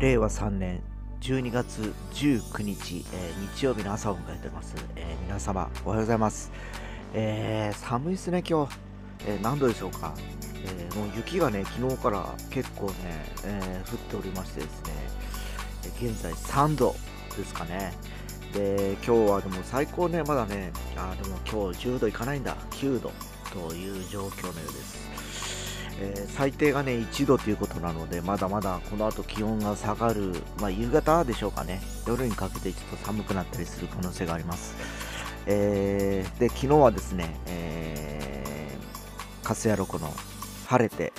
令和3年12月19日、えー日曜日の朝を迎えてます、えー皆様おはようございます、えー寒いですね今日、えー何度でしょうか、えーもう雪がね昨日から結構ね、えー降っておりましてですね。え現在3度ですかね。で今日はでも最高ねまだね。あでも今日10度いかないんだ。9度という状況のようです。えー最低がね1度ということなのでまだまだこの後気温が下がる、まあ、夕方でしょうかね。夜にかけてちょっと寒くなったりする可能性があります、えーで昨日はですね、えー、カスヤロコの晴れて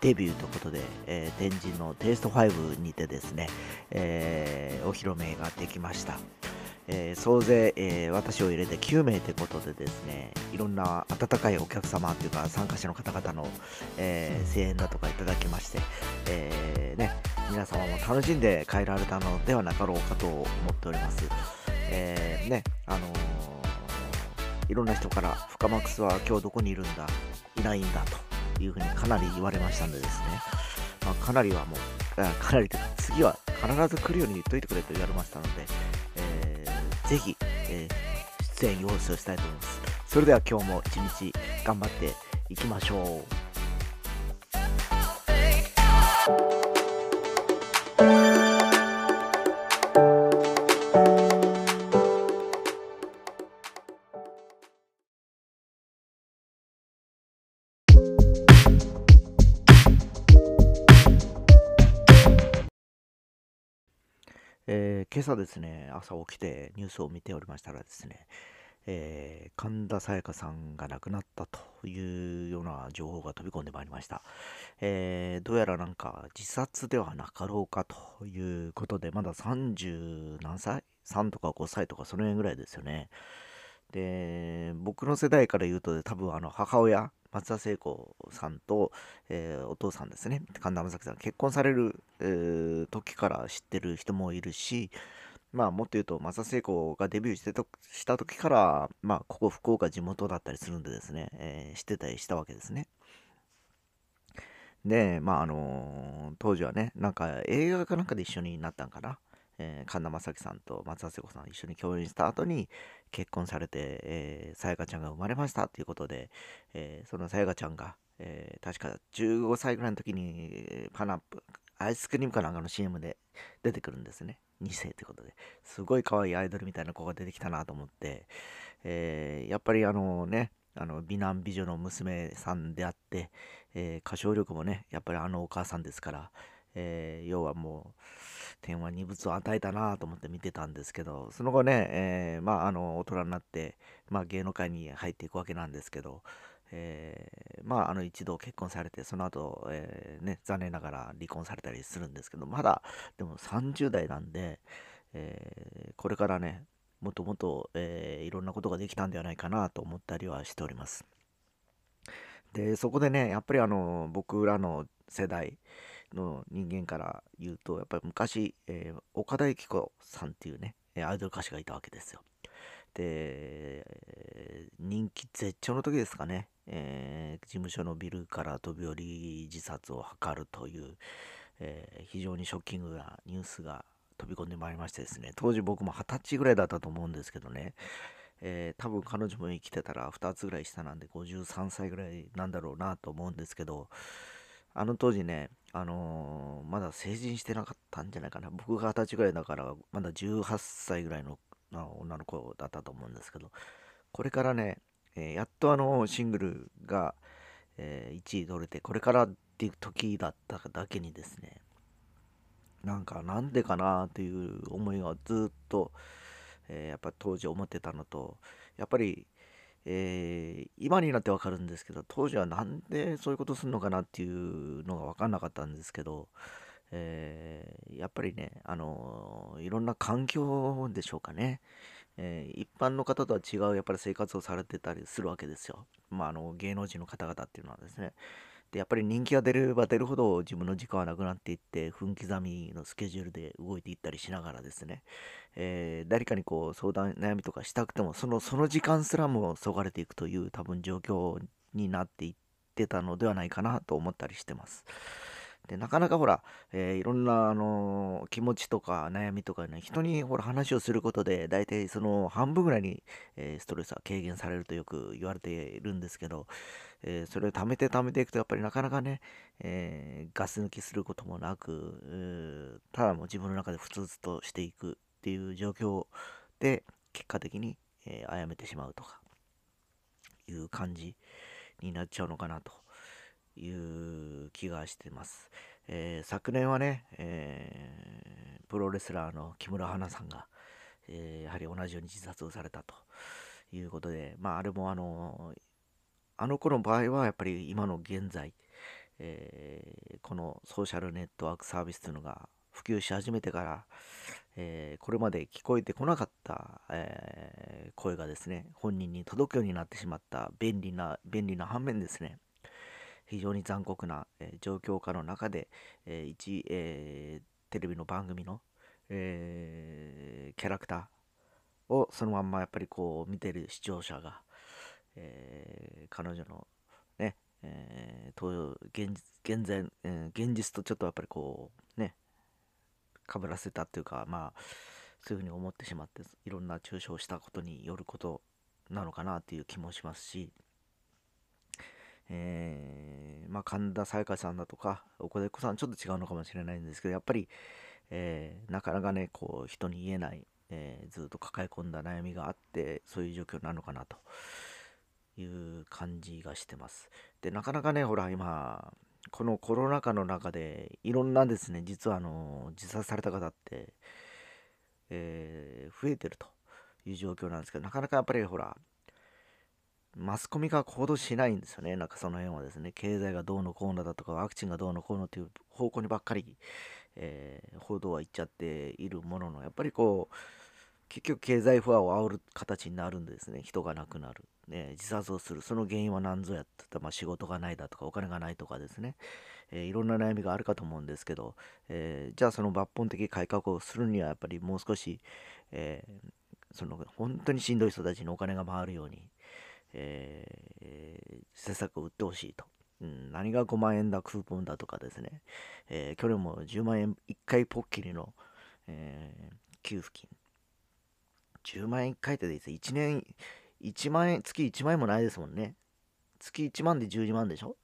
デビューということで、えー、天神のテイスト5にてですね、えーお披露目ができました。えー総勢、えー私を入れて9名ということでですねいろんな温かいお客様というか参加者の方々の、えー声援だとかいただきまして、えね、皆様も楽しんで帰られたのではなかろうかと思っております。えねあのいろんな人から「深マックスは今日どこにいるんだいないんだ」というふうにかなり言われましたんでですね、まあ、かなりはもうかなりというか次は必ず来るように言っといてくれと言われましたので、ぜひ、えー出演要請をしたいと思います。それでは今日も一日頑張っていきましょう。今朝ですね、朝起きてニュースを見ておりましたらですね、えー神田沙也加さんが亡くなったというような情報が飛び込んでまいりました。えーどうやらなんか自殺ではなかろうかということで、まだ30何歳 ?3 とか5歳とかその辺ぐらいですよね。で、僕の世代から言うと、多分あの母親、松田聖子さんと、えーお父さんですね、神田正輝さん、結婚される、えー時から知ってる人もいるし、まあもっと言うと、松田聖子がデビューしてとした時から、まあここ福岡地元だったりするんでですね、えー知ってたりしたわけですね。で、まああの当時はね、なんか映画かなんかで一緒になったんかな。えー神田正輝さんと松田聖子さん一緒に共演した後に結婚されて、さやかちゃんが生まれましたということで、えーそのさやかちゃんが、えー確か15歳ぐらいの時にパナップアイスクリームかなんかの CM で出てくるんですね。2世ということで。すごい可愛いアイドルみたいな子が出てきたなと思って、えーやっぱりあのねあの美男美女の娘さんであって、え歌唱力もねやっぱりあのお母さんですから、えー要はもう天は二物を与えたなと思って見てたんですけどその後ね、えーまああの大人になって、まあ、芸能界に入っていくわけなんですけど、えーまああの一度結婚されてその後、えーね残念ながら離婚されたりするんですけどまだでも30代なんで、えーこれからねもっともっと、えーいろんなことができたんではないかなと思ったりはしております。でそこでねやっぱりあの僕らの世代の人間から言うとやっぱり昔、えー岡田由紀子さんっていうねアイドル歌手がいたわけですよ。で、人気絶頂の時ですかね、えー事務所のビルから飛び降り自殺を図るという、えー非常にショッキングなニュースが飛び込んでまいりましてですね当時僕も二十歳ぐらいだったと思うんですけどね、えー多分彼女も生きてたら2つぐらい下なんで53歳ぐらいなんだろうなと思うんですけどあの当時ね、あのーまだ成人してなかったんじゃないかな。僕が二十歳ぐらいだからまだ18歳ぐらいの女の子だったと思うんですけど。これからね、えーやっとあのシングルが、え1位取れてこれからっていう時だっただけにですねなんかなんでかなっていう思いがずっと、えーやっぱ当時思ってたのとやっぱり、えー今になってわかるんですけど当時はなんでそういうことするのかなっていうのが分かんなかったんですけど、えーやっぱりね、あのーいろんな環境でしょうかね、えー一般の方とは違うやっぱり生活をされてたりするわけですよ、まあ、あの芸能人の方々っていうのはですね。でやっぱり人気が出れば出るほど自分の時間はなくなっていって分刻みのスケジュールで動いていったりしながらですね、えー誰かにこう相談悩みとかしたくてもそのその時間すらもそがれていくという多分状況になっていってたのではないかなと思ったりしてます。でなかなかほら、えー、いろんな、あのー、気持ちとか悩みとかね、人にほら話をすることで、大体その半分ぐらいに、えー、ストレスは軽減されるとよく言われているんですけど、えそれを貯めて貯めていくと、やっぱりなかなかね、えガス抜きすることもなく、ただもう自分の中でふつふつとしていくっていう状況で、結果的に、えー、殺めてしまうとか、いう感じになっちゃうのかなと。いう気がしてます。えー、昨年はね、えー、プロレスラーの木村花さんが、えー、やはり同じように自殺をされたということで、まあ、あれもあの、あの子の場合はやっぱり今の現在、えこのソーシャルネットワークサービスというのが普及し始めてから、えこれまで聞こえてこなかった、え声がですね、本人に届くようになってしまった便利な、便利な反面ですね、非常に残酷な、えー、状況下の中で、えー、一、えー、テレビの番組の、えキャラクターをそのまんまやっぱりこう見てる視聴者が、えー彼女のね、えー、現現在、え現実とちょっとやっぱりこうねかぶらせたっていうかまあそういうふうに思ってしまっていろんな抽象したことによることなのかなっていう気もしますし。えー、まあ、神田沙也加さんだとか、岡田子さんちょっと違うのかもしれないんですけど、やっぱり、えー、なかなかね、こう、人に言えない、えー、ずっと抱え込んだ悩みがあって、そういう状況なのかなという感じがしてます。で、なかなかね、ほら、今、このコロナ禍の中で、いろんなですね、実はあの、自殺された方って、え増えてるという状況なんですけど、なかなかやっぱりほら、マスコミが行動しないんですよね。なんかその辺はですね、経済がどうのこうのだとか、ワクチンがどうのこうのっていう方向にばっかり、えー、報道は行っちゃっているものの、やっぱりこう、結局経済不安を煽る形になるんですね。人が亡くなる。ね、自殺をする。その原因は何ぞやってた、まあ、仕事がないだとか、お金がないとかですね。えー、いろんな悩みがあるかと思うんですけど、えー、じゃあその抜本的改革をするには、やっぱりもう少し、えその本当にしんどい人たちにお金が回るように、えー、施策を売ってほしいと。うん、何が5万円だ、クーポンだとかですね、えー、去年も10万円1回ポッキリの、えー、給付金。10万円1回ってです、1年、1万円、月1万円もないですもんね。月1万で12万でしょ？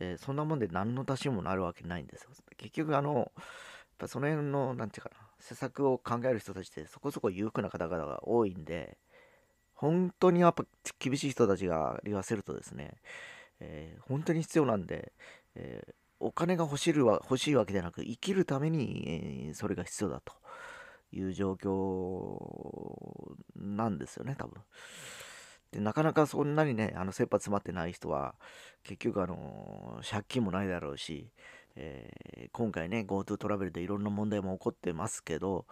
えー、そんなもんで何の足しにもなるわけないんですよ。結局、あの、やっぱその辺の、なんていうかな、施策を考える人たちってそこそこ裕福な方々が多いんで、本当にやっぱ厳しい人たちが言わせるとですね、えー、本当に必要なんで、えー、お金が欲しるは欲しいわけではなく、生きるために、えー、それが必要だという状況なんですよね、多分。でなかなかそんなにね、あの切羽詰まってない人は、結局、あの借金もないだろうし、えー、今回ね、GoTo トラベルでいろんな問題も起こってますけど、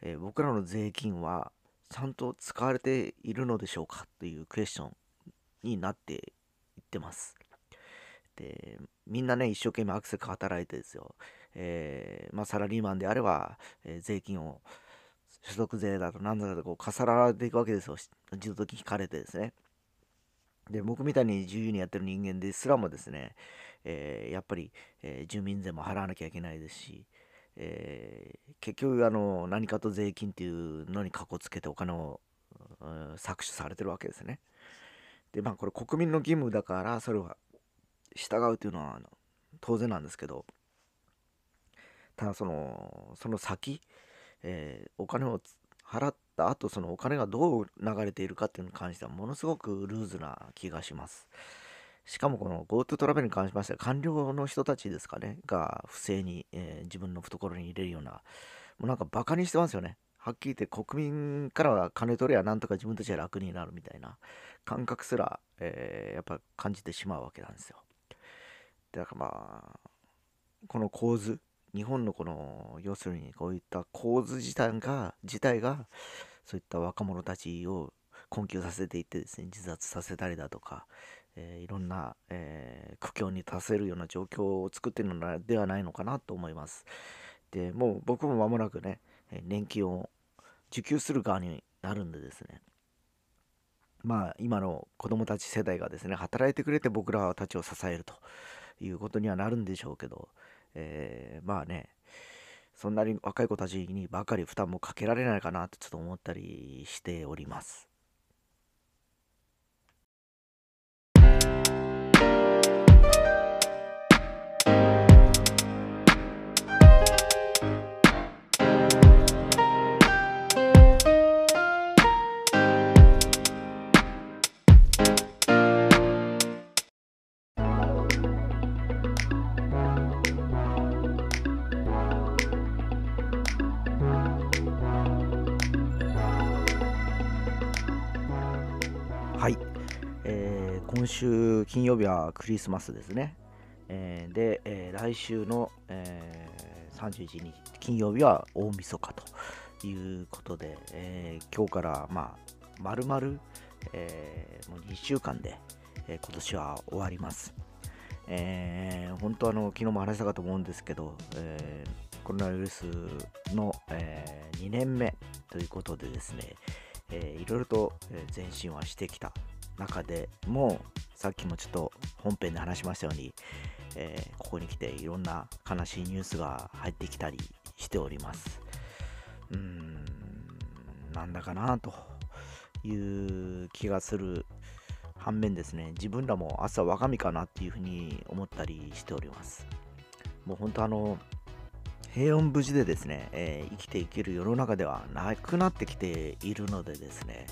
えー、僕らの税金は、ちゃんと使われているのでしょうかというクエスチョンになっていってます。で、みんなね、一生懸命アクセル働いてですよ。えー、まあ、サラリーマンであれば、えー、税金を所得税だと何だかとこう重なられていくわけですよ。自動的に引かれてですね。で、僕みたいに自由にやってる人間ですらもですね、えー、やっぱり、え住民税も払わなきゃいけないですし、えー、結局あの何かと税金っていうのにかこつけてお金を、搾取されてるわけですね。でまあこれ国民の義務だからそれは従うというのは当然なんですけどただそのその先、えー、お金を払った後そのお金がどう流れているかっていうのに関してはものすごくルーズな気がします。しかもこの GoTo トラベルに関しましては官僚の人たちですかね、が不正に、えー、自分の懐に入れるような、もうなんかバカにしてますよね。はっきり言って国民からは金取れやなんとか自分たちは楽になるみたいな感覚すら、えー、やっぱ感じてしまうわけなんですよ。だからまあ、この構図、日本のこの、要するにこういった構図自体が、自体が、そういった若者たちを困窮させていってですね、自殺させたりだとか、えー、いろんな、えー、苦境に達せるような状況を作っているのではないのかなと思います。でもう僕も間もなくね、年金を受給する側になるんでですね、まあ今の子供たち世代がですね、働いてくれて僕らたちを支えるということにはなるんでしょうけど、えー、まあね、そんなに若い子たちにばかり負担もかけられないかなとちょっと思ったりしております。週金曜日はクリスマスですね。えー、で、えー、来週の、えー、31日金曜日は大晦日ということで、えー、今日からまあ丸々、え、もう2週間で、えー、今年は終わります。えー、本当あの昨日も話したかと思うんですけど、え、コロナウイルスの、え、2年目ということでですね、えー、いろいろと前進はしてきた中でもさっきもちょっと本編で話しましたように、えー、ここに来ていろんな悲しいニュースが入ってきたりしております。うーんなんだかなという気がする反面ですね自分らも朝我が身かなっていうふうに思ったりしております。もう本当あの平穏無事でですね、えー、生きていける世の中ではなくなってきているのでですね、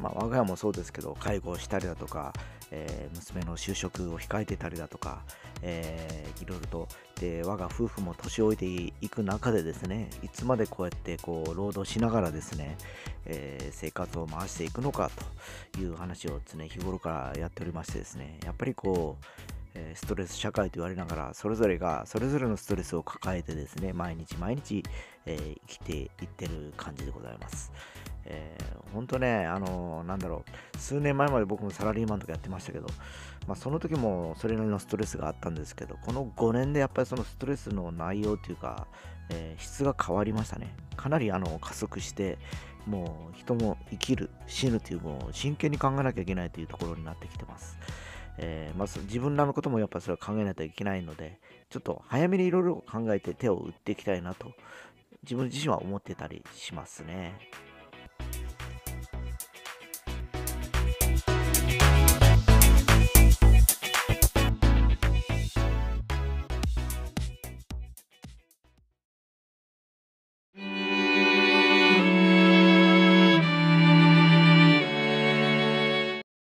まあ、我が家もそうですけど、介護をしたりだとか、えー、娘の就職を控えてたりだとか、えー、いろいろとで我が夫婦も年老いていく中でですねいつまでこうやってこう労働しながらですね、えー、生活を回していくのかという話を常日頃からやっておりましてですねやっぱりこうストレス社会と言われながらそれぞれがそれぞれのストレスを抱えてですね毎日毎日、えー、生きていってる感じでございます。え、本当ね、あのー、なんだろう、数年前まで僕もサラリーマンとかやってましたけど、まあ、その時もそれなりのストレスがあったんですけど、この5年でやっぱりそのストレスの内容というか、えー、質が変わりましたね。かなりあの加速して、もう人も生きる、死ぬという、もう真剣に考えなきゃいけないというところになってきてます。えー、まず自分らのこともやっぱそれは考えないといけないので、ちょっと早めにいろいろ考えて手を打っていきたいなと、自分自身は思ってたりしますね。